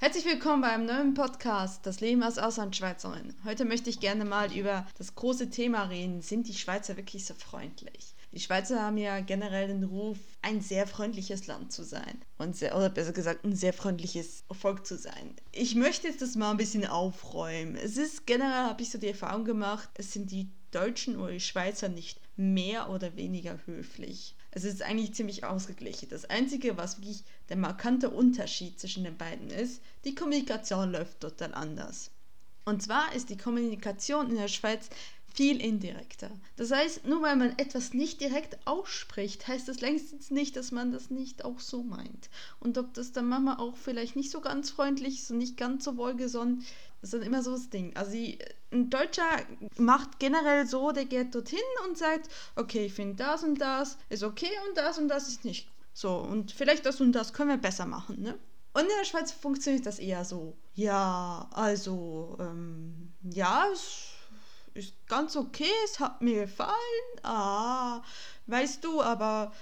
Herzlich willkommen beim neuen Podcast Das Leben als Auslandschweizerin. Heute möchte ich gerne mal über das große Thema reden. Sind die Schweizer wirklich so freundlich? Die Schweizer haben ja generell den Ruf, ein sehr freundliches Land zu sein. Und sehr, oder besser gesagt, ein sehr freundliches Volk zu sein. Ich möchte jetzt das mal ein bisschen aufräumen. Es ist generell, habe ich so die Erfahrung gemacht, es sind die Deutschen oder die Schweizer nicht mehr oder weniger höflich. Es ist eigentlich ziemlich ausgeglichen. Das Einzige, was wirklich der markante Unterschied zwischen den beiden ist, die Kommunikation läuft total anders. Und zwar ist die Kommunikation in der Schweiz viel indirekter. Das heißt, nur weil man etwas nicht direkt ausspricht, heißt das längstens nicht, dass man das nicht auch so meint. Und ob das dann manchmal auch vielleicht nicht so ganz freundlich ist und nicht ganz so wohlgesonnen, ist dann immer so das Ding. Also die, ein Deutscher macht generell so, der geht dorthin und sagt, okay, ich finde das und das ist okay und das und das ist nicht. So, und vielleicht das und das können wir besser machen, ne? Und in der Schweiz funktioniert das eher so. Ja, also, ähm, ja, es ist ganz okay, es hat mir gefallen. Ah, weißt du, aber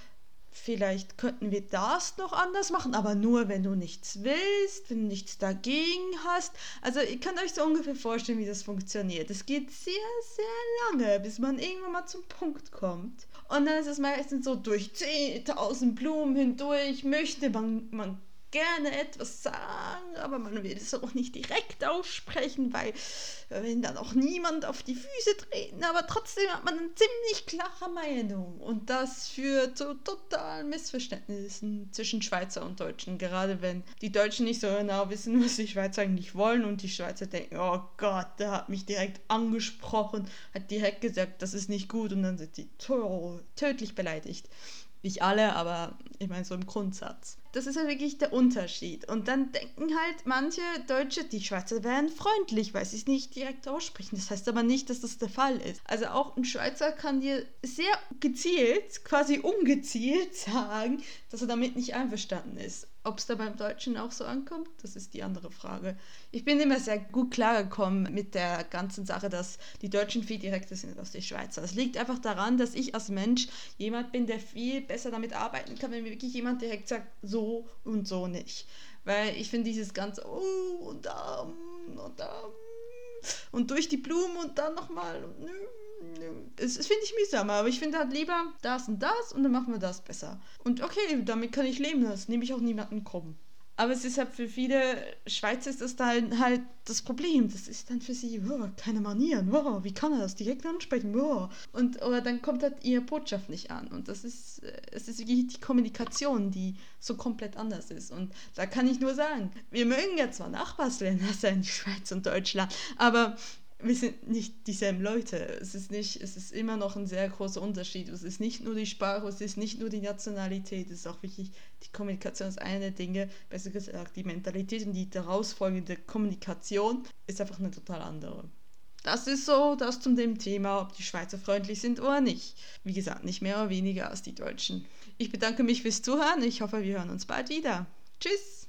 vielleicht könnten wir das noch anders machen, aber nur, wenn du nichts willst, wenn du nichts dagegen hast. Also ihr könnt euch so ungefähr vorstellen, wie das funktioniert. Es geht sehr, sehr lange, bis man irgendwann mal zum Punkt kommt. Und dann ist es meistens so durch 10.000 Blumen hindurch, möchte man, man gerne etwas sagen, aber man will es auch nicht direkt aussprechen, weil äh, wenn dann auch niemand auf die Füße treten, aber trotzdem hat man eine ziemlich klare Meinung und das führt zu totalen Missverständnissen zwischen Schweizer und Deutschen, gerade wenn die Deutschen nicht so genau wissen, was die Schweizer eigentlich wollen und die Schweizer denken, oh Gott, der hat mich direkt angesprochen, hat direkt gesagt, das ist nicht gut und dann sind die tödlich beleidigt. Nicht alle, aber ich meine so im Grundsatz. Das ist halt wirklich der Unterschied. Und dann denken halt manche Deutsche, die Schweizer wären freundlich, weil sie es nicht direkt aussprechen. Das heißt aber nicht, dass das der Fall ist. Also auch ein Schweizer kann dir sehr gezielt, quasi ungezielt sagen, dass er damit nicht einverstanden ist. Ob es da beim Deutschen auch so ankommt, das ist die andere Frage. Ich bin immer sehr gut klargekommen mit der ganzen Sache, dass die Deutschen viel direkter sind als die Schweizer. Es liegt einfach daran, dass ich als Mensch jemand bin, der viel besser damit arbeiten kann, wenn mir wirklich jemand direkt sagt, so und so nicht. Weil ich finde dieses ganze, oh, und da, und da, und durch die Blumen und dann nochmal, das, das finde ich mühsam, aber ich finde halt lieber das und das und dann machen wir das besser. Und okay, damit kann ich leben, das nehme ich auch niemanden kommen. Aber es ist halt für viele Schweizer ist das dann halt das Problem. Das ist dann für sie, oh, keine Manieren, oh, wie kann er das direkt ansprechen? Oh. Und oder dann kommt halt ihre Botschaft nicht an. Und das ist, es ist wirklich die Kommunikation, die so komplett anders ist. Und da kann ich nur sagen, wir mögen ja zwar Nachbarsländer sein, die Schweiz und Deutschland, aber wir sind nicht dieselben Leute. Es ist nicht, es ist immer noch ein sehr großer Unterschied. Es ist nicht nur die Sprache, es ist nicht nur die Nationalität, es ist auch wirklich die Kommunikation ist eine der Dinge, besser gesagt die Mentalität und die daraus folgende Kommunikation ist einfach eine total andere. Das ist so, das zum dem Thema, ob die Schweizer freundlich sind oder nicht. Wie gesagt, nicht mehr oder weniger als die Deutschen. Ich bedanke mich fürs Zuhören. Ich hoffe, wir hören uns bald wieder. Tschüss!